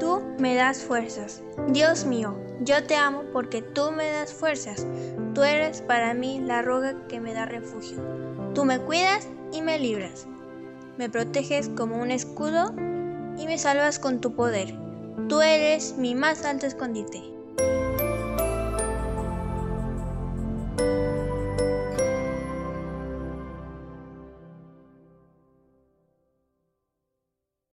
Tú me das fuerzas. Dios mío, yo te amo porque tú me das fuerzas. Tú eres para mí la roca que me da refugio. Tú me cuidas y me libras. Me proteges como un escudo y me salvas con tu poder. Tú eres mi más alto escondite.